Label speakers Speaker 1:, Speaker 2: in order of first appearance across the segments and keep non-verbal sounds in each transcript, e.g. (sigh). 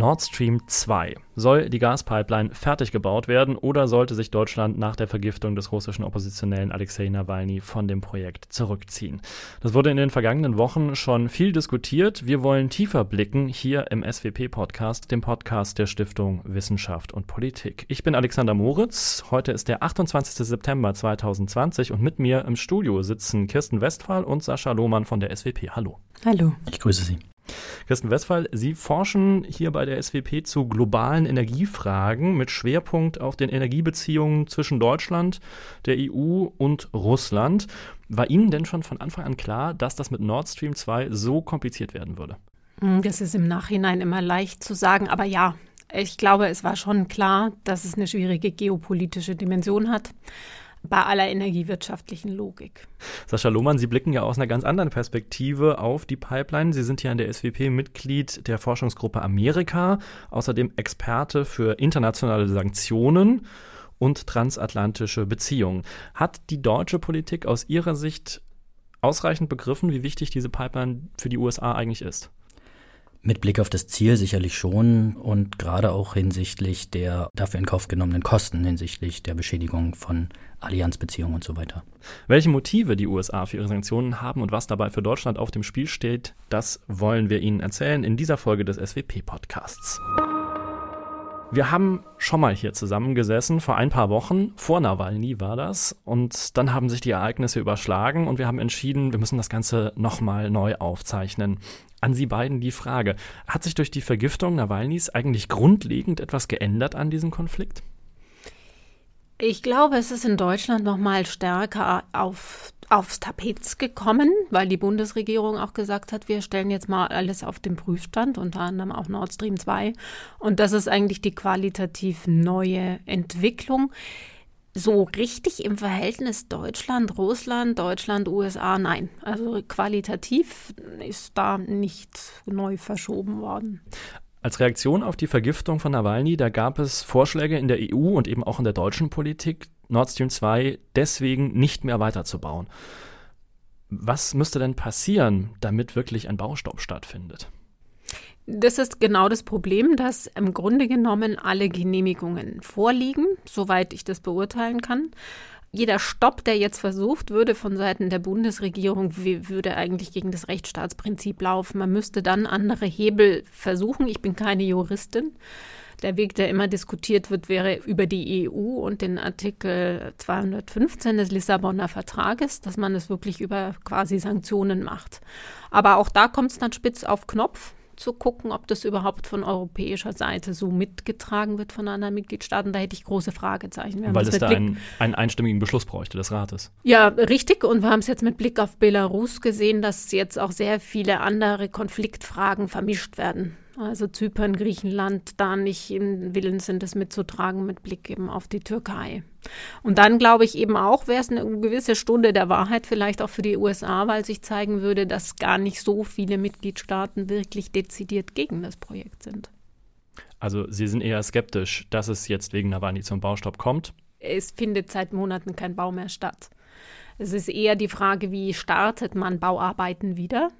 Speaker 1: Nord Stream 2. Soll die Gaspipeline fertig gebaut werden oder sollte sich Deutschland nach der Vergiftung des russischen Oppositionellen Alexei Nawalny von dem Projekt zurückziehen? Das wurde in den vergangenen Wochen schon viel diskutiert. Wir wollen tiefer blicken hier im SWP-Podcast, dem Podcast der Stiftung Wissenschaft und Politik. Ich bin Alexander Moritz. Heute ist der 28. September 2020 und mit mir im Studio sitzen Kirsten Westphal und Sascha Lohmann von der SWP. Hallo.
Speaker 2: Hallo.
Speaker 3: Ich grüße Sie.
Speaker 1: Kirsten Westphal, Sie forschen hier bei der SWP zu globalen Energiefragen mit Schwerpunkt auf den Energiebeziehungen zwischen Deutschland, der EU und Russland. War Ihnen denn schon von Anfang an klar, dass das mit Nord Stream 2 so kompliziert werden würde?
Speaker 2: Hm, das ist im Nachhinein immer leicht zu sagen, aber ja, ich glaube, es war schon klar, dass es eine schwierige geopolitische Dimension hat bei aller energiewirtschaftlichen Logik.
Speaker 1: Sascha Lohmann, Sie blicken ja aus einer ganz anderen Perspektive auf die Pipeline. Sie sind ja in der SWP Mitglied der Forschungsgruppe Amerika, außerdem Experte für internationale Sanktionen und transatlantische Beziehungen. Hat die deutsche Politik aus Ihrer Sicht ausreichend begriffen, wie wichtig diese Pipeline für die USA eigentlich ist?
Speaker 3: Mit Blick auf das Ziel sicherlich schon und gerade auch hinsichtlich der dafür in Kauf genommenen Kosten, hinsichtlich der Beschädigung von Allianzbeziehungen und so weiter.
Speaker 1: Welche Motive die USA für ihre Sanktionen haben und was dabei für Deutschland auf dem Spiel steht, das wollen wir Ihnen erzählen in dieser Folge des SWP-Podcasts. Wir haben schon mal hier zusammengesessen, vor ein paar Wochen, vor Nawalny war das, und dann haben sich die Ereignisse überschlagen und wir haben entschieden, wir müssen das Ganze nochmal neu aufzeichnen. An Sie beiden die Frage, hat sich durch die Vergiftung Nawalnys eigentlich grundlegend etwas geändert an diesem Konflikt?
Speaker 2: Ich glaube, es ist in Deutschland noch mal stärker auf, aufs Tapet gekommen, weil die Bundesregierung auch gesagt hat, wir stellen jetzt mal alles auf den Prüfstand, unter anderem auch Nord Stream 2. Und das ist eigentlich die qualitativ neue Entwicklung. So richtig im Verhältnis Deutschland, Russland, Deutschland, USA, nein. Also qualitativ ist da nichts neu verschoben worden.
Speaker 1: Als Reaktion auf die Vergiftung von Nawalny, da gab es Vorschläge in der EU und eben auch in der deutschen Politik, Nord Stream 2 deswegen nicht mehr weiterzubauen. Was müsste denn passieren, damit wirklich ein Baustopp stattfindet?
Speaker 2: Das ist genau das Problem, dass im Grunde genommen alle Genehmigungen vorliegen, soweit ich das beurteilen kann jeder Stopp, der jetzt versucht würde von Seiten der Bundesregierung, würde eigentlich gegen das Rechtsstaatsprinzip laufen. Man müsste dann andere Hebel versuchen. Ich bin keine Juristin. Der Weg, der immer diskutiert wird, wäre über die EU und den Artikel 215 des Lissabonner Vertrages, dass man es wirklich über quasi Sanktionen macht. Aber auch da kommt es dann spitz auf Knopf zu gucken, ob das überhaupt von europäischer Seite so mitgetragen wird von anderen Mitgliedstaaten. Da hätte ich große Fragezeichen.
Speaker 1: Weil es da einen, einen einstimmigen Beschluss bräuchte des Rates.
Speaker 2: Ja, richtig. Und wir haben es jetzt mit Blick auf Belarus gesehen, dass jetzt auch sehr viele andere Konfliktfragen vermischt werden also Zypern, Griechenland, da nicht im Willen sind, es mitzutragen mit Blick eben auf die Türkei. Und dann glaube ich eben auch, wäre es eine gewisse Stunde der Wahrheit vielleicht auch für die USA, weil sich zeigen würde, dass gar nicht so viele Mitgliedstaaten wirklich dezidiert gegen das Projekt sind.
Speaker 1: Also Sie sind eher skeptisch, dass es jetzt wegen Nawalny zum Baustopp kommt?
Speaker 2: Es findet seit Monaten kein Bau mehr statt. Es ist eher die Frage, wie startet man Bauarbeiten wieder?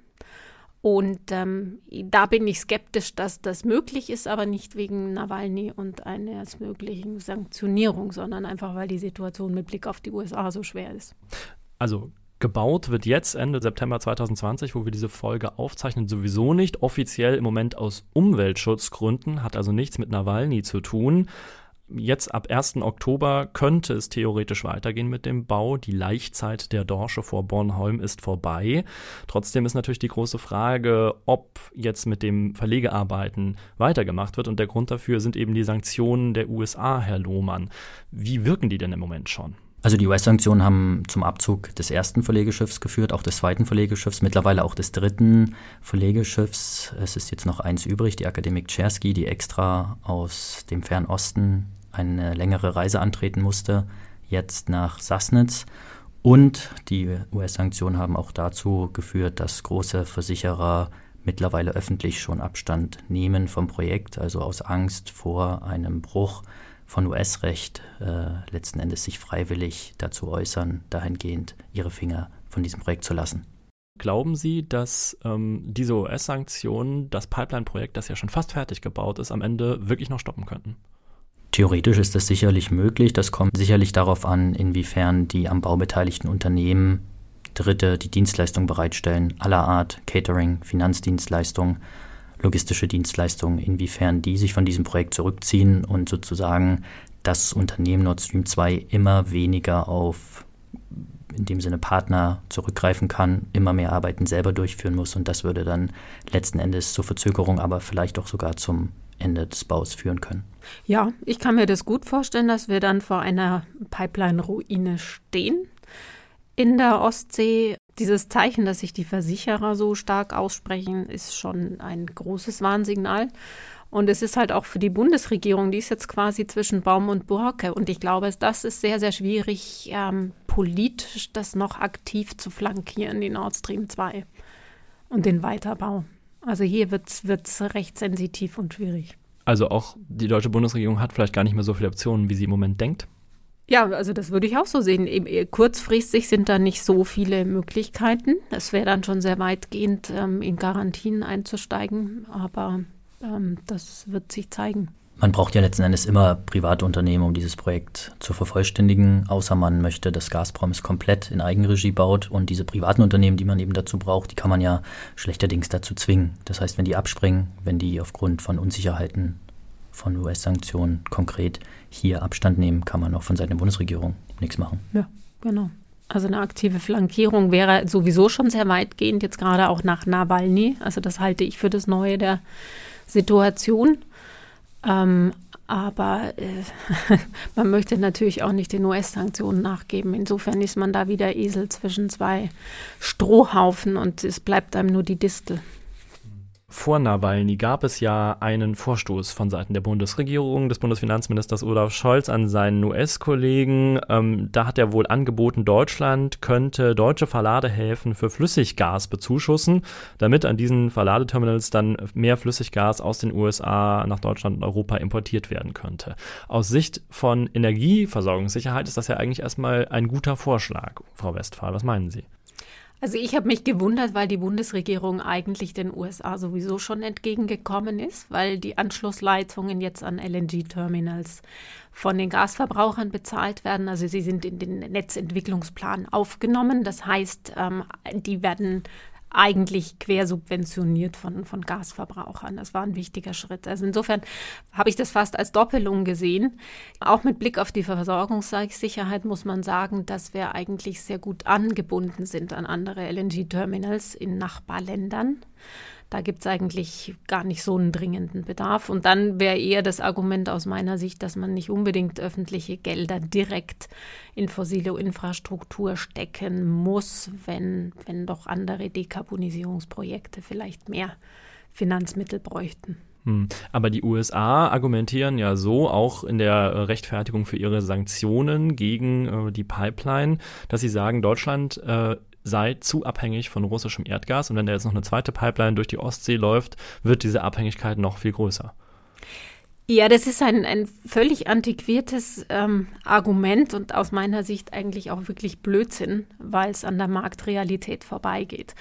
Speaker 2: Und ähm, da bin ich skeptisch, dass das möglich ist, aber nicht wegen Nawalny und einer möglichen Sanktionierung, sondern einfach, weil die Situation mit Blick auf die USA so schwer ist.
Speaker 1: Also gebaut wird jetzt Ende September 2020, wo wir diese Folge aufzeichnen, sowieso nicht. Offiziell im Moment aus Umweltschutzgründen, hat also nichts mit Nawalny zu tun jetzt ab 1. Oktober könnte es theoretisch weitergehen mit dem Bau. Die Laichzeit der Dorsche vor Bornholm ist vorbei. Trotzdem ist natürlich die große Frage, ob jetzt mit dem Verlegearbeiten weitergemacht wird. Und der Grund dafür sind eben die Sanktionen der USA, Herr Lohmann. Wie wirken die denn im Moment schon?
Speaker 3: Also die US-Sanktionen haben zum Abzug des ersten Verlegeschiffs geführt, auch des zweiten Verlegeschiffs, mittlerweile auch des dritten Verlegeschiffs. Es ist jetzt noch eins übrig, die Akademik Chersky, die extra aus dem Fernosten eine längere Reise antreten musste, jetzt nach Sassnitz. Und die US-Sanktionen haben auch dazu geführt, dass große Versicherer mittlerweile öffentlich schon Abstand nehmen vom Projekt, also aus Angst vor einem Bruch von US-Recht äh, letzten Endes sich freiwillig dazu äußern, dahingehend ihre Finger von diesem Projekt zu lassen.
Speaker 1: Glauben Sie, dass ähm, diese US-Sanktionen das Pipeline-Projekt, das ja schon fast fertig gebaut ist, am Ende wirklich noch stoppen könnten?
Speaker 3: Theoretisch ist das sicherlich möglich. Das kommt sicherlich darauf an, inwiefern die am Bau beteiligten Unternehmen Dritte die Dienstleistung bereitstellen, aller Art, Catering, Finanzdienstleistungen, logistische Dienstleistungen, inwiefern die sich von diesem Projekt zurückziehen und sozusagen das Unternehmen Nord Stream 2 immer weniger auf in dem Sinne Partner zurückgreifen kann, immer mehr Arbeiten selber durchführen muss und das würde dann letzten Endes zur Verzögerung, aber vielleicht auch sogar zum Ende des Baus führen können.
Speaker 2: Ja, ich kann mir das gut vorstellen, dass wir dann vor einer Pipeline-Ruine stehen in der Ostsee. Dieses Zeichen, dass sich die Versicherer so stark aussprechen, ist schon ein großes Warnsignal. Und es ist halt auch für die Bundesregierung, die ist jetzt quasi zwischen Baum und Borke. Und ich glaube, das ist sehr, sehr schwierig, ähm, politisch das noch aktiv zu flankieren, die Nord Stream 2 und den Weiterbau. Also hier wird es recht sensitiv und schwierig.
Speaker 1: Also auch die deutsche Bundesregierung hat vielleicht gar nicht mehr so viele Optionen, wie sie im Moment denkt.
Speaker 2: Ja, also das würde ich auch so sehen. Kurzfristig sind da nicht so viele Möglichkeiten. Es wäre dann schon sehr weitgehend, ähm, in Garantien einzusteigen. Aber ähm, das wird sich zeigen.
Speaker 3: Man braucht ja letzten Endes immer private Unternehmen, um dieses Projekt zu vervollständigen, außer man möchte, dass Gazprom es komplett in Eigenregie baut. Und diese privaten Unternehmen, die man eben dazu braucht, die kann man ja schlechterdings dazu zwingen. Das heißt, wenn die abspringen, wenn die aufgrund von Unsicherheiten von US-Sanktionen konkret hier Abstand nehmen, kann man auch von Seiten der Bundesregierung nichts machen.
Speaker 2: Ja, genau. Also eine aktive Flankierung wäre sowieso schon sehr weitgehend, jetzt gerade auch nach Nawalny. Also das halte ich für das Neue der Situation. Ähm, aber äh, (laughs) man möchte natürlich auch nicht den US-Sanktionen nachgeben. Insofern ist man da wieder Esel zwischen zwei Strohhaufen und es bleibt einem nur die Distel.
Speaker 1: Vor Nawalny gab es ja einen Vorstoß von Seiten der Bundesregierung, des Bundesfinanzministers Olaf Scholz an seinen US-Kollegen. Ähm, da hat er wohl angeboten, Deutschland könnte deutsche Verladehäfen für Flüssiggas bezuschussen, damit an diesen Verladeterminals dann mehr Flüssiggas aus den USA nach Deutschland und Europa importiert werden könnte. Aus Sicht von Energieversorgungssicherheit ist das ja eigentlich erstmal ein guter Vorschlag, Frau Westphal. Was meinen Sie?
Speaker 2: Also ich habe mich gewundert, weil die Bundesregierung eigentlich den USA sowieso schon entgegengekommen ist, weil die Anschlussleitungen jetzt an LNG-Terminals von den Gasverbrauchern bezahlt werden. Also sie sind in den Netzentwicklungsplan aufgenommen. Das heißt, ähm, die werden eigentlich quersubventioniert von, von Gasverbrauchern. Das war ein wichtiger Schritt. Also insofern habe ich das fast als Doppelung gesehen. Auch mit Blick auf die Versorgungssicherheit muss man sagen, dass wir eigentlich sehr gut angebunden sind an andere LNG-Terminals in Nachbarländern. Da gibt es eigentlich gar nicht so einen dringenden Bedarf. Und dann wäre eher das Argument aus meiner Sicht, dass man nicht unbedingt öffentliche Gelder direkt in fossile Infrastruktur stecken muss, wenn, wenn doch andere Dekarbonisierungsprojekte vielleicht mehr Finanzmittel bräuchten.
Speaker 1: Hm. Aber die USA argumentieren ja so, auch in der Rechtfertigung für ihre Sanktionen gegen äh, die Pipeline, dass sie sagen, Deutschland äh, sei zu abhängig von russischem Erdgas. Und wenn da jetzt noch eine zweite Pipeline durch die Ostsee läuft, wird diese Abhängigkeit noch viel größer.
Speaker 2: Ja, das ist ein, ein völlig antiquiertes ähm, Argument und aus meiner Sicht eigentlich auch wirklich Blödsinn, weil es an der Marktrealität vorbeigeht.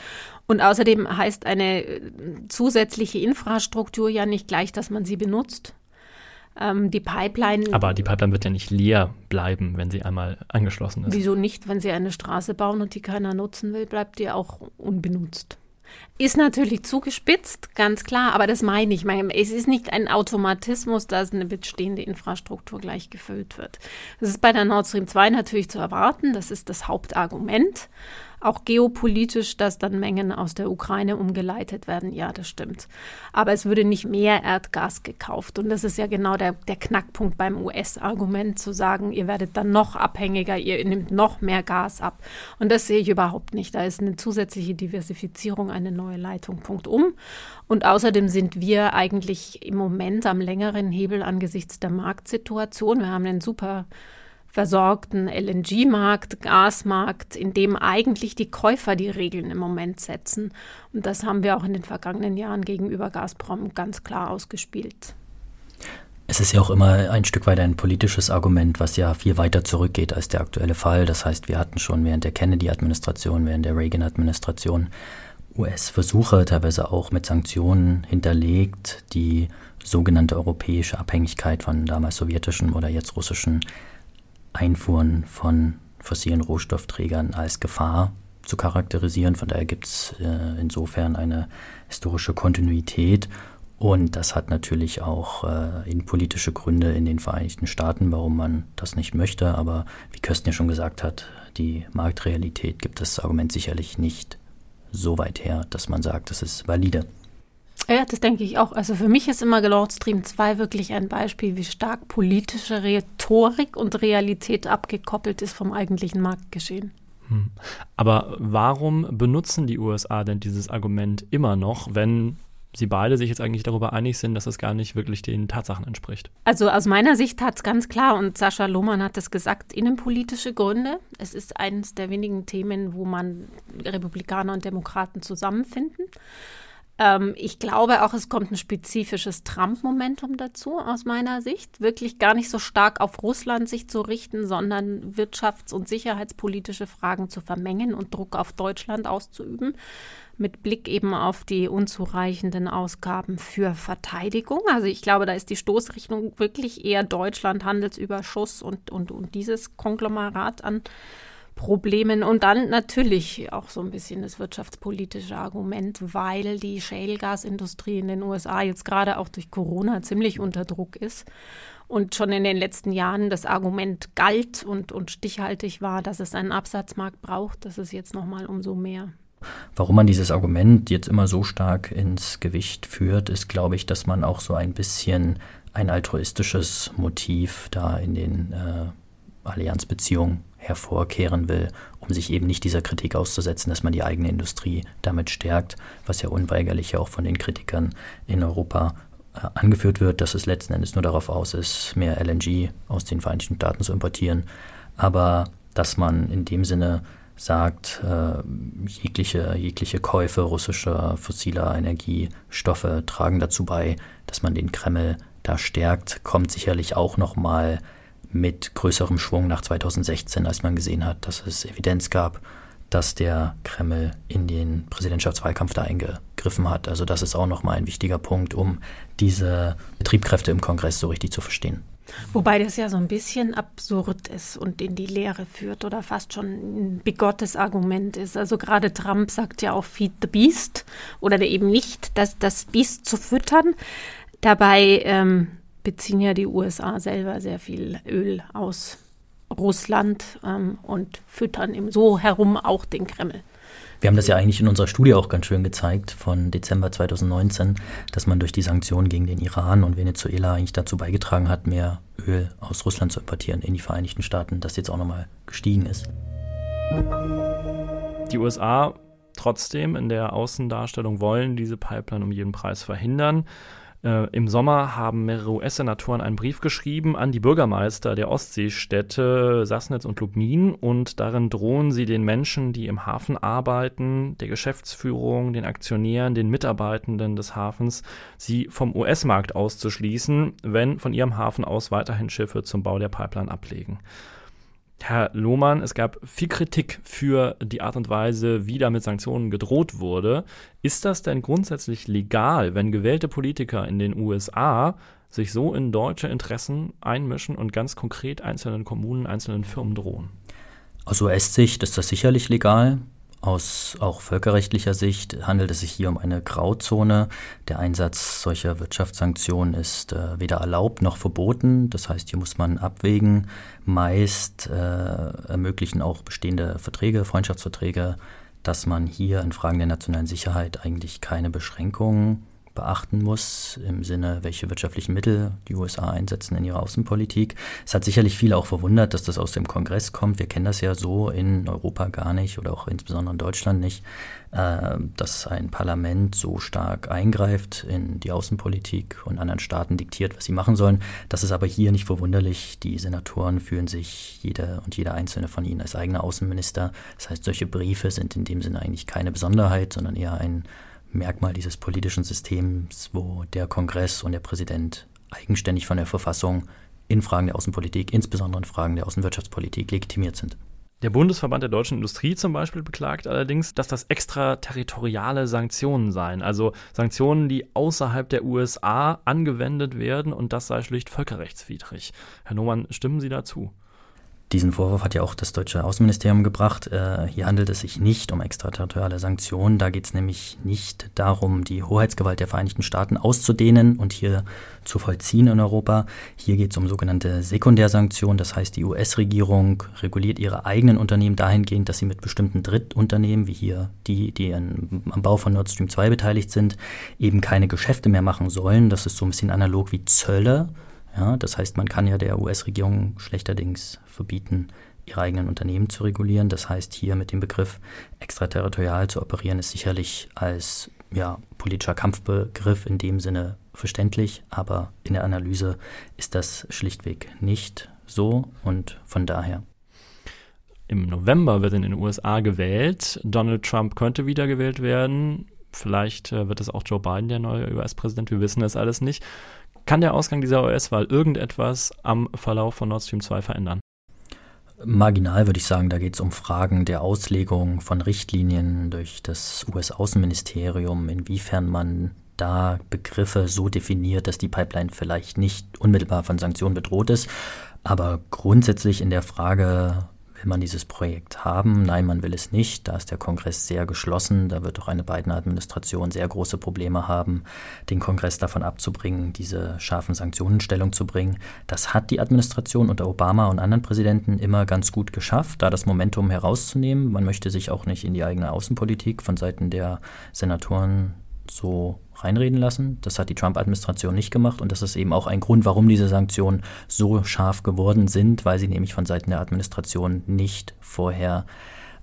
Speaker 2: Und außerdem heißt eine äh, zusätzliche Infrastruktur ja nicht gleich, dass man sie benutzt. Ähm, die Pipeline.
Speaker 1: Aber die Pipeline wird ja nicht leer bleiben, wenn sie einmal angeschlossen ist.
Speaker 2: Wieso nicht? Wenn sie eine Straße bauen und die keiner nutzen will, bleibt die auch unbenutzt. Ist natürlich zugespitzt, ganz klar, aber das meine ich. Es ist nicht ein Automatismus, dass eine bestehende Infrastruktur gleich gefüllt wird. Das ist bei der Nord Stream 2 natürlich zu erwarten, das ist das Hauptargument auch geopolitisch, dass dann Mengen aus der Ukraine umgeleitet werden. Ja, das stimmt. Aber es würde nicht mehr Erdgas gekauft. Und das ist ja genau der, der Knackpunkt beim US-Argument, zu sagen, ihr werdet dann noch abhängiger, ihr nehmt noch mehr Gas ab. Und das sehe ich überhaupt nicht. Da ist eine zusätzliche Diversifizierung, eine neue Leitung, Punkt um. Und außerdem sind wir eigentlich im Moment am längeren Hebel angesichts der Marktsituation. Wir haben einen super versorgten LNG-Markt, Gasmarkt, in dem eigentlich die Käufer die Regeln im Moment setzen. Und das haben wir auch in den vergangenen Jahren gegenüber Gazprom ganz klar ausgespielt.
Speaker 3: Es ist ja auch immer ein Stück weit ein politisches Argument, was ja viel weiter zurückgeht als der aktuelle Fall. Das heißt, wir hatten schon während der Kennedy-Administration, während der Reagan-Administration US-Versuche, teilweise auch mit Sanktionen hinterlegt, die sogenannte europäische Abhängigkeit von damals sowjetischen oder jetzt russischen Einfuhren von fossilen Rohstoffträgern als Gefahr zu charakterisieren. Von daher gibt es äh, insofern eine historische Kontinuität und das hat natürlich auch äh, innenpolitische Gründe in den Vereinigten Staaten, warum man das nicht möchte. Aber wie Kösten ja schon gesagt hat, die Marktrealität gibt das Argument sicherlich nicht so weit her, dass man sagt, das ist valide.
Speaker 2: Ja, das denke ich auch. Also für mich ist immer Lord Stream 2 wirklich ein Beispiel, wie stark politische Rhetorik und Realität abgekoppelt ist vom eigentlichen Marktgeschehen.
Speaker 1: Hm. Aber warum benutzen die USA denn dieses Argument immer noch, wenn sie beide sich jetzt eigentlich darüber einig sind, dass es gar nicht wirklich den Tatsachen entspricht.
Speaker 2: Also aus meiner Sicht hat es ganz klar, und Sascha Lohmann hat es gesagt, innenpolitische Gründe. Es ist eines der wenigen Themen, wo man Republikaner und Demokraten zusammenfinden. Ähm, ich glaube auch, es kommt ein spezifisches Trump-Momentum dazu, aus meiner Sicht. Wirklich gar nicht so stark auf Russland sich zu richten, sondern wirtschafts- und sicherheitspolitische Fragen zu vermengen und Druck auf Deutschland auszuüben mit Blick eben auf die unzureichenden Ausgaben für Verteidigung. Also ich glaube, da ist die Stoßrichtung wirklich eher Deutschland, Handelsüberschuss und, und, und dieses Konglomerat an Problemen. Und dann natürlich auch so ein bisschen das wirtschaftspolitische Argument, weil die Shale-Gas-Industrie in den USA jetzt gerade auch durch Corona ziemlich unter Druck ist. Und schon in den letzten Jahren das Argument galt und, und stichhaltig war, dass es einen Absatzmarkt braucht. Das ist jetzt nochmal umso mehr.
Speaker 3: Warum man dieses Argument jetzt immer so stark ins Gewicht führt, ist, glaube ich, dass man auch so ein bisschen ein altruistisches Motiv da in den äh, Allianzbeziehungen hervorkehren will, um sich eben nicht dieser Kritik auszusetzen, dass man die eigene Industrie damit stärkt, was ja unweigerlich auch von den Kritikern in Europa äh, angeführt wird, dass es letzten Endes nur darauf aus ist, mehr LNG aus den Vereinigten Staaten zu importieren, aber dass man in dem Sinne sagt, äh, jegliche, jegliche Käufe russischer fossiler Energiestoffe tragen dazu bei, dass man den Kreml da stärkt, kommt sicherlich auch nochmal mit größerem Schwung nach 2016, als man gesehen hat, dass es Evidenz gab, dass der Kreml in den Präsidentschaftswahlkampf da eingegriffen hat. Also das ist auch nochmal ein wichtiger Punkt, um diese Betriebskräfte im Kongress so richtig zu verstehen.
Speaker 2: Wobei das ja so ein bisschen absurd ist und in die Lehre führt oder fast schon ein bigottes Argument ist. Also gerade Trump sagt ja auch Feed the Beast oder eben nicht, das, das Biest zu füttern. Dabei ähm, beziehen ja die USA selber sehr viel Öl aus Russland ähm, und füttern im so herum auch den Kreml.
Speaker 3: Wir haben das ja eigentlich in unserer Studie auch ganz schön gezeigt von Dezember 2019, dass man durch die Sanktionen gegen den Iran und Venezuela eigentlich dazu beigetragen hat, mehr Öl aus Russland zu importieren in die Vereinigten Staaten, das jetzt auch nochmal gestiegen ist.
Speaker 1: Die USA trotzdem in der Außendarstellung wollen diese Pipeline um jeden Preis verhindern. Äh, Im Sommer haben mehrere US-Senatoren einen Brief geschrieben an die Bürgermeister der Ostseestädte Sassnitz und Lubmin und darin drohen sie den Menschen, die im Hafen arbeiten, der Geschäftsführung, den Aktionären, den Mitarbeitenden des Hafens, sie vom US-Markt auszuschließen, wenn von ihrem Hafen aus weiterhin Schiffe zum Bau der Pipeline ablegen. Herr Lohmann, es gab viel Kritik für die Art und Weise, wie da mit Sanktionen gedroht wurde. Ist das denn grundsätzlich legal, wenn gewählte Politiker in den USA sich so in deutsche Interessen einmischen und ganz konkret einzelnen Kommunen, einzelnen Firmen drohen?
Speaker 3: Aus US-Sicht ist das sicherlich legal. Aus auch völkerrechtlicher Sicht handelt es sich hier um eine Grauzone. Der Einsatz solcher Wirtschaftssanktionen ist äh, weder erlaubt noch verboten. Das heißt, hier muss man abwägen. Meist äh, ermöglichen auch bestehende Verträge, Freundschaftsverträge, dass man hier in Fragen der nationalen Sicherheit eigentlich keine Beschränkungen beachten muss, im Sinne, welche wirtschaftlichen Mittel die USA einsetzen in ihrer Außenpolitik. Es hat sicherlich viele auch verwundert, dass das aus dem Kongress kommt. Wir kennen das ja so in Europa gar nicht oder auch insbesondere in Deutschland nicht, äh, dass ein Parlament so stark eingreift in die Außenpolitik und anderen Staaten diktiert, was sie machen sollen. Das ist aber hier nicht verwunderlich. Die Senatoren fühlen sich jeder und jeder einzelne von ihnen als eigener Außenminister. Das heißt, solche Briefe sind in dem Sinne eigentlich keine Besonderheit, sondern eher ein Merkmal dieses politischen Systems, wo der Kongress und der Präsident eigenständig von der Verfassung in Fragen der Außenpolitik, insbesondere in Fragen der Außenwirtschaftspolitik, legitimiert sind.
Speaker 1: Der Bundesverband der deutschen Industrie zum Beispiel beklagt allerdings, dass das extraterritoriale Sanktionen seien, also Sanktionen, die außerhalb der USA angewendet werden und das sei schlicht völkerrechtswidrig. Herr Nohmann, stimmen Sie dazu?
Speaker 3: Diesen Vorwurf hat ja auch das deutsche Außenministerium gebracht. Äh, hier handelt es sich nicht um extraterritoriale Sanktionen. Da geht es nämlich nicht darum, die Hoheitsgewalt der Vereinigten Staaten auszudehnen und hier zu vollziehen in Europa. Hier geht es um sogenannte Sekundärsanktionen. Das heißt, die US-Regierung reguliert ihre eigenen Unternehmen dahingehend, dass sie mit bestimmten Drittunternehmen, wie hier die, die an, am Bau von Nord Stream 2 beteiligt sind, eben keine Geschäfte mehr machen sollen. Das ist so ein bisschen analog wie Zölle ja, das heißt, man kann ja der US-Regierung schlechterdings verbieten, ihre eigenen Unternehmen zu regulieren. Das heißt, hier mit dem Begriff extraterritorial zu operieren, ist sicherlich als ja, politischer Kampfbegriff in dem Sinne verständlich, aber in der Analyse ist das schlichtweg nicht so und von daher.
Speaker 1: Im November wird in den USA gewählt. Donald Trump könnte wiedergewählt werden. Vielleicht äh, wird es auch Joe Biden der neue US-Präsident. Wir wissen es alles nicht. Kann der Ausgang dieser US-Wahl irgendetwas am Verlauf von Nord Stream 2 verändern?
Speaker 3: Marginal würde ich sagen, da geht es um Fragen der Auslegung von Richtlinien durch das US-Außenministerium, inwiefern man da Begriffe so definiert, dass die Pipeline vielleicht nicht unmittelbar von Sanktionen bedroht ist. Aber grundsätzlich in der Frage, Will man dieses Projekt haben? Nein, man will es nicht. Da ist der Kongress sehr geschlossen. Da wird auch eine Biden-Administration sehr große Probleme haben, den Kongress davon abzubringen, diese scharfen Sanktionen Stellung zu bringen. Das hat die Administration unter Obama und anderen Präsidenten immer ganz gut geschafft, da das Momentum herauszunehmen. Man möchte sich auch nicht in die eigene Außenpolitik von Seiten der Senatoren so reinreden lassen. Das hat die Trump-Administration nicht gemacht und das ist eben auch ein Grund, warum diese Sanktionen so scharf geworden sind, weil sie nämlich von Seiten der Administration nicht vorher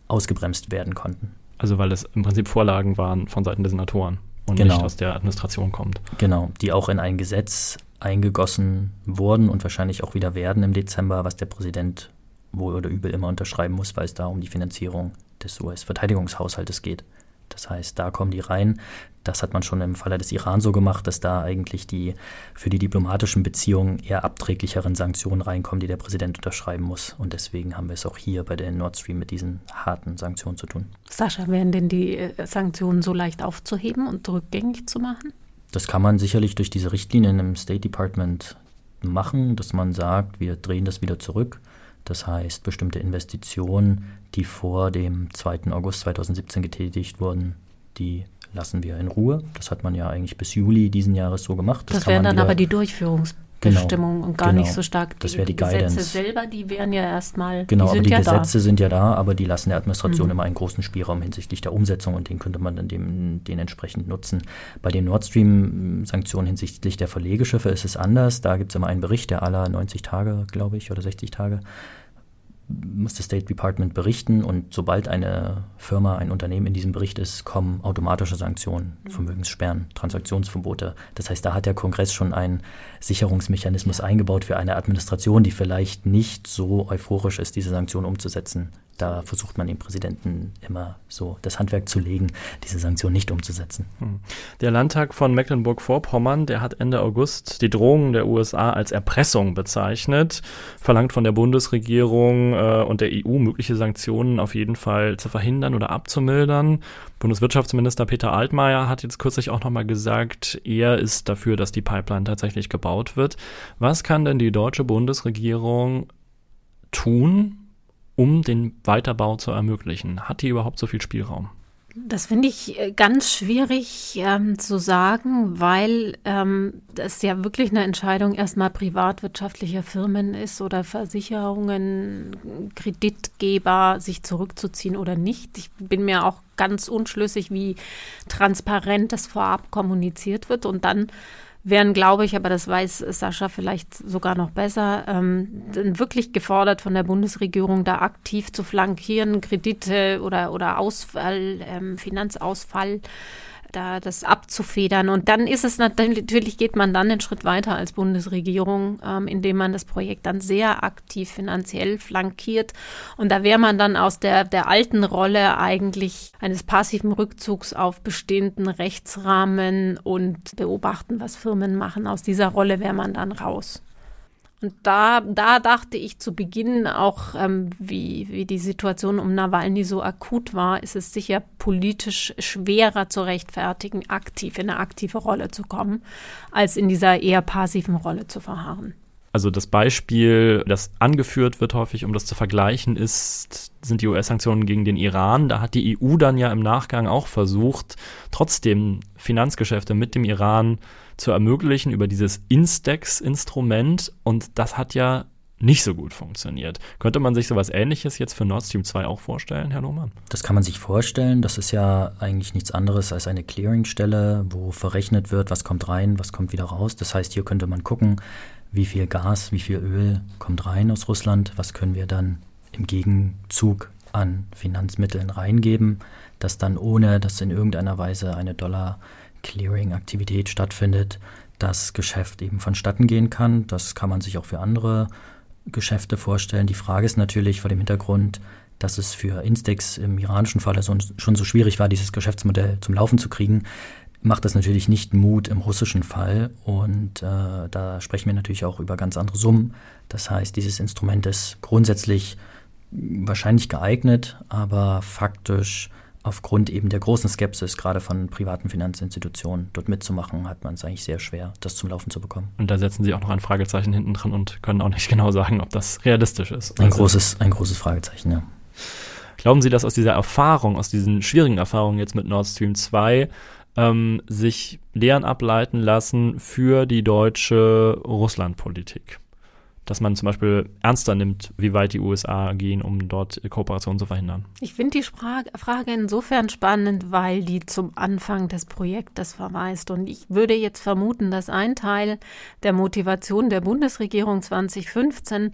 Speaker 3: ausgebremst werden konnten.
Speaker 1: Also weil es im Prinzip Vorlagen waren von Seiten der Senatoren und genau. nicht aus der Administration kommt.
Speaker 3: Genau, die auch in ein Gesetz eingegossen wurden und wahrscheinlich auch wieder werden im Dezember, was der Präsident wohl oder übel immer unterschreiben muss, weil es da um die Finanzierung des US-Verteidigungshaushaltes geht. Das heißt, da kommen die rein. Das hat man schon im Falle des Iran so gemacht, dass da eigentlich die für die diplomatischen Beziehungen eher abträglicheren Sanktionen reinkommen, die der Präsident unterschreiben muss. Und deswegen haben wir es auch hier bei der Nord Stream mit diesen harten Sanktionen zu tun.
Speaker 2: Sascha, wären denn die äh, Sanktionen so leicht aufzuheben und rückgängig zu machen?
Speaker 3: Das kann man sicherlich durch diese Richtlinien im State Department machen, dass man sagt, wir drehen das wieder zurück. Das heißt, bestimmte Investitionen, die vor dem 2. August 2017 getätigt wurden, die lassen wir in Ruhe. Das hat man ja eigentlich bis Juli diesen Jahres so gemacht.
Speaker 2: Das, das wären dann wieder, aber die Durchführungsbestimmungen genau, und gar genau, nicht so stark
Speaker 3: die,
Speaker 2: Gesetze Guidance. selber, die wären ja erstmal
Speaker 3: Genau, aber die ja Gesetze da. sind ja da, aber die lassen der Administration mhm. immer einen großen Spielraum hinsichtlich der Umsetzung und den könnte man dann dem, den entsprechend nutzen. Bei den Nord Stream-Sanktionen hinsichtlich der Verlegeschiffe ist es anders. Da gibt es immer einen Bericht, der aller 90 Tage, glaube ich, oder 60 Tage muss das State Department berichten und sobald eine Firma, ein Unternehmen in diesem Bericht ist, kommen automatische Sanktionen, mhm. Vermögenssperren, Transaktionsverbote. Das heißt, da hat der Kongress schon einen Sicherungsmechanismus eingebaut für eine Administration, die vielleicht nicht so euphorisch ist, diese Sanktionen umzusetzen, da versucht man dem Präsidenten immer so das Handwerk zu legen, diese Sanktion nicht umzusetzen. Hm.
Speaker 1: Der Landtag von Mecklenburg-Vorpommern, der hat Ende August die Drohungen der USA als Erpressung bezeichnet, verlangt von der Bundesregierung äh, und der EU mögliche Sanktionen auf jeden Fall zu verhindern oder abzumildern. Bundeswirtschaftsminister Peter Altmaier hat jetzt kürzlich auch nochmal gesagt, er ist dafür, dass die Pipeline tatsächlich gebaut wird. Was kann denn die deutsche Bundesregierung tun, um den Weiterbau zu ermöglichen? Hat die überhaupt so viel Spielraum?
Speaker 2: Das finde ich äh, ganz schwierig ähm, zu sagen, weil ähm, das ja wirklich eine Entscheidung erstmal privatwirtschaftlicher Firmen ist oder Versicherungen, Kreditgeber, sich zurückzuziehen oder nicht. Ich bin mir auch ganz unschlüssig, wie transparent das vorab kommuniziert wird und dann wären, glaube ich, aber das weiß Sascha vielleicht sogar noch besser, ähm, wirklich gefordert von der Bundesregierung, da aktiv zu flankieren, Kredite oder, oder Ausfall, ähm, Finanzausfall da das abzufedern. Und dann ist es natürlich, geht man dann einen Schritt weiter als Bundesregierung, ähm, indem man das Projekt dann sehr aktiv finanziell flankiert. Und da wäre man dann aus der, der alten Rolle eigentlich eines passiven Rückzugs auf bestehenden Rechtsrahmen und beobachten, was Firmen machen. Aus dieser Rolle wäre man dann raus. Und da, da dachte ich zu Beginn auch, ähm, wie, wie die Situation um Nawalny so akut war, ist es sicher politisch schwerer zu rechtfertigen, aktiv in eine aktive Rolle zu kommen, als in dieser eher passiven Rolle zu verharren.
Speaker 1: Also das Beispiel, das angeführt wird häufig, um das zu vergleichen, ist, sind die US-Sanktionen gegen den Iran. Da hat die EU dann ja im Nachgang auch versucht, trotzdem Finanzgeschäfte mit dem Iran zu ermöglichen über dieses Instex-Instrument. Und das hat ja nicht so gut funktioniert. Könnte man sich sowas ähnliches jetzt für Nord Stream 2 auch vorstellen, Herr Lohmann?
Speaker 3: Das kann man sich vorstellen. Das ist ja eigentlich nichts anderes als eine Clearingstelle, wo verrechnet wird, was kommt rein, was kommt wieder raus. Das heißt, hier könnte man gucken, wie viel Gas, wie viel Öl kommt rein aus Russland, was können wir dann im Gegenzug an Finanzmitteln reingeben, dass dann ohne, dass in irgendeiner Weise eine Dollar- Clearing-Aktivität stattfindet, das Geschäft eben vonstatten gehen kann. Das kann man sich auch für andere Geschäfte vorstellen. Die Frage ist natürlich vor dem Hintergrund, dass es für Instex im iranischen Fall also schon so schwierig war, dieses Geschäftsmodell zum Laufen zu kriegen, macht das natürlich nicht Mut im russischen Fall. Und äh, da sprechen wir natürlich auch über ganz andere Summen. Das heißt, dieses Instrument ist grundsätzlich wahrscheinlich geeignet, aber faktisch aufgrund eben der großen Skepsis, gerade von privaten Finanzinstitutionen, dort mitzumachen, hat man es eigentlich sehr schwer, das zum Laufen zu bekommen.
Speaker 1: Und da setzen Sie auch noch ein Fragezeichen hinten dran und können auch nicht (laughs) genau sagen, ob das realistisch ist.
Speaker 3: Ein, also, großes, ein großes Fragezeichen, ja.
Speaker 1: Glauben Sie, dass aus dieser Erfahrung, aus diesen schwierigen Erfahrungen jetzt mit Nord Stream 2 ähm, sich Lehren ableiten lassen für die deutsche Russlandpolitik? Dass man zum Beispiel ernster nimmt, wie weit die USA gehen, um dort Kooperationen zu verhindern.
Speaker 2: Ich finde die Frage insofern spannend, weil die zum Anfang des Projektes verweist. Und ich würde jetzt vermuten, dass ein Teil der Motivation der Bundesregierung 2015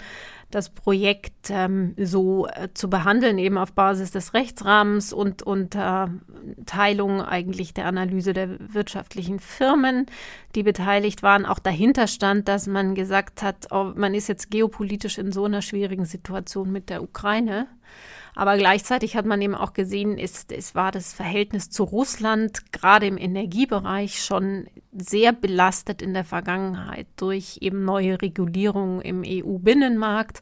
Speaker 2: das Projekt ähm, so äh, zu behandeln, eben auf Basis des Rechtsrahmens und unter äh, Teilung eigentlich der Analyse der wirtschaftlichen Firmen, die beteiligt waren, auch dahinter stand, dass man gesagt hat, oh, man ist jetzt geopolitisch in so einer schwierigen Situation mit der Ukraine. Aber gleichzeitig hat man eben auch gesehen, ist, es war das Verhältnis zu Russland gerade im Energiebereich schon sehr belastet in der Vergangenheit durch eben neue Regulierungen im EU-Binnenmarkt.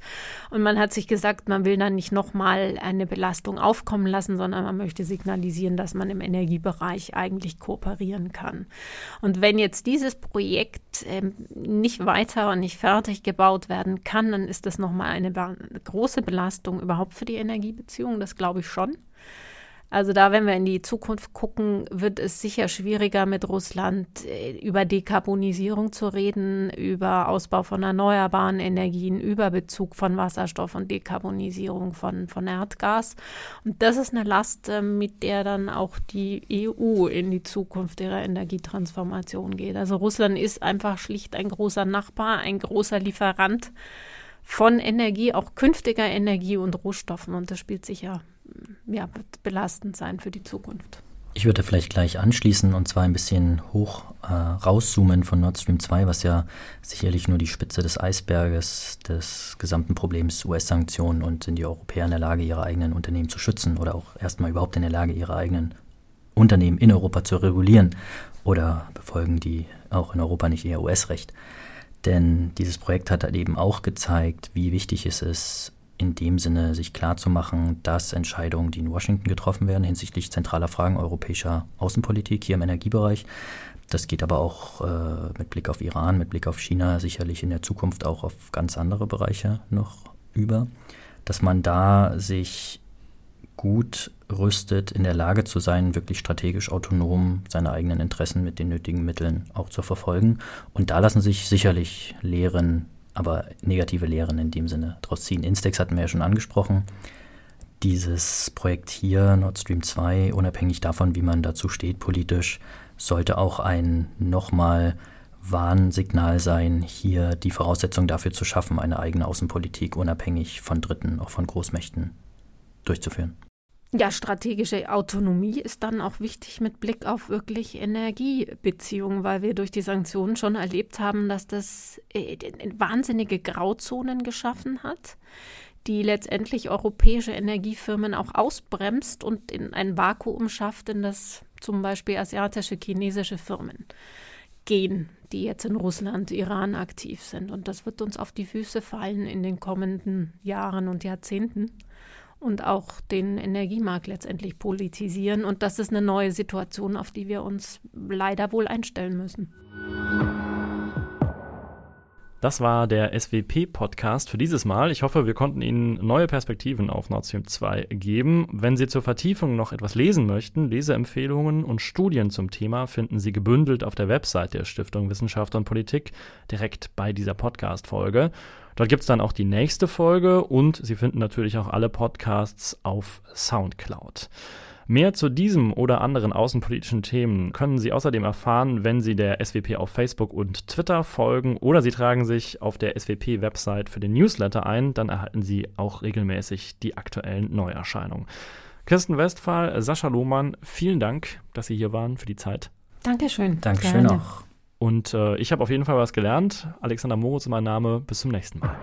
Speaker 2: Und man hat sich gesagt, man will dann nicht nochmal eine Belastung aufkommen lassen, sondern man möchte signalisieren, dass man im Energiebereich eigentlich kooperieren kann. Und wenn jetzt dieses Projekt ähm, nicht weiter und nicht fertig gebaut werden kann, dann ist das nochmal eine große Belastung überhaupt für die Energiebeziehungen. Das glaube ich schon. Also da, wenn wir in die Zukunft gucken, wird es sicher schwieriger mit Russland äh, über Dekarbonisierung zu reden, über Ausbau von erneuerbaren Energien, über Bezug von Wasserstoff und Dekarbonisierung von, von Erdgas. Und das ist eine Last, äh, mit der dann auch die EU in die Zukunft ihrer Energietransformation geht. Also Russland ist einfach schlicht ein großer Nachbar, ein großer Lieferant von Energie, auch künftiger Energie und Rohstoffen. Und das spielt sicher ja, belastend sein für die Zukunft.
Speaker 3: Ich würde vielleicht gleich anschließen und zwar ein bisschen hoch äh, rauszoomen von Nord Stream 2, was ja sicherlich nur die Spitze des Eisberges des gesamten Problems US-Sanktionen und sind die Europäer in der Lage, ihre eigenen Unternehmen zu schützen oder auch erstmal überhaupt in der Lage, ihre eigenen Unternehmen in Europa zu regulieren oder befolgen die auch in Europa nicht eher US-Recht. Denn dieses Projekt hat halt eben auch gezeigt, wie wichtig es ist, in dem Sinne sich klarzumachen, dass Entscheidungen, die in Washington getroffen werden hinsichtlich zentraler Fragen europäischer Außenpolitik hier im Energiebereich, das geht aber auch äh, mit Blick auf Iran, mit Blick auf China sicherlich in der Zukunft auch auf ganz andere Bereiche noch über, dass man da sich gut rüstet, in der Lage zu sein, wirklich strategisch autonom seine eigenen Interessen mit den nötigen Mitteln auch zu verfolgen. Und da lassen sich sicherlich Lehren aber negative Lehren in dem Sinne daraus ziehen. Instex hatten wir ja schon angesprochen. Dieses Projekt hier, Nord Stream 2, unabhängig davon, wie man dazu steht politisch, sollte auch ein nochmal Warnsignal sein, hier die Voraussetzung dafür zu schaffen, eine eigene Außenpolitik unabhängig von Dritten, auch von Großmächten durchzuführen.
Speaker 2: Ja, strategische Autonomie ist dann auch wichtig mit Blick auf wirklich Energiebeziehungen, weil wir durch die Sanktionen schon erlebt haben, dass das äh, wahnsinnige Grauzonen geschaffen hat, die letztendlich europäische Energiefirmen auch ausbremst und in ein Vakuum schafft, in das zum Beispiel asiatische, chinesische Firmen gehen, die jetzt in Russland, Iran aktiv sind. Und das wird uns auf die Füße fallen in den kommenden Jahren und Jahrzehnten und auch den Energiemarkt letztendlich politisieren. Und das ist eine neue Situation, auf die wir uns leider wohl einstellen müssen.
Speaker 1: Das war der SWP-Podcast für dieses Mal. Ich hoffe, wir konnten Ihnen neue Perspektiven auf Nord Stream 2 geben. Wenn Sie zur Vertiefung noch etwas lesen möchten, Leseempfehlungen und Studien zum Thema finden Sie gebündelt auf der Website der Stiftung Wissenschaft und Politik direkt bei dieser Podcast-Folge. Dort gibt es dann auch die nächste Folge und Sie finden natürlich auch alle Podcasts auf Soundcloud. Mehr zu diesem oder anderen außenpolitischen Themen können Sie außerdem erfahren, wenn Sie der SWP auf Facebook und Twitter folgen oder Sie tragen sich auf der SWP-Website für den Newsletter ein, dann erhalten Sie auch regelmäßig die aktuellen Neuerscheinungen. Kirsten Westphal, Sascha Lohmann, vielen Dank, dass Sie hier waren für die Zeit.
Speaker 2: Dankeschön.
Speaker 3: Dankeschön Gerne. auch.
Speaker 1: Und äh, ich habe auf jeden Fall was gelernt. Alexander Moritz, ist mein Name. Bis zum nächsten Mal.